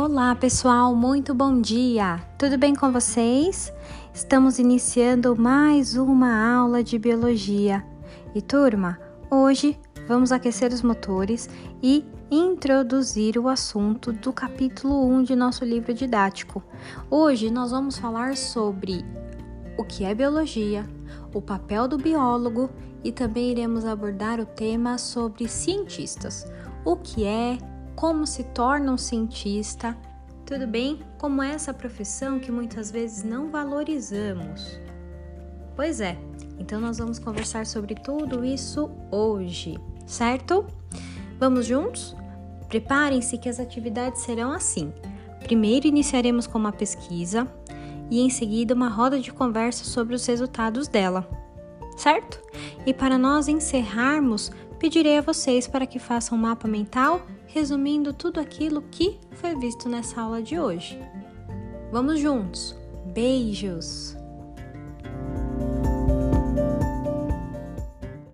Olá, pessoal, muito bom dia! Tudo bem com vocês? Estamos iniciando mais uma aula de biologia. E turma, hoje vamos aquecer os motores e introduzir o assunto do capítulo 1 de nosso livro didático. Hoje nós vamos falar sobre o que é biologia, o papel do biólogo e também iremos abordar o tema sobre cientistas. O que é, como se torna um cientista, tudo bem? Como essa profissão que muitas vezes não valorizamos. Pois é, então nós vamos conversar sobre tudo isso hoje, certo? Vamos juntos? Preparem-se que as atividades serão assim. Primeiro iniciaremos com uma pesquisa e em seguida uma roda de conversa sobre os resultados dela, certo? E para nós encerrarmos, pedirei a vocês para que façam um mapa mental resumindo tudo aquilo que foi visto nessa aula de hoje. Vamos juntos! Beijos!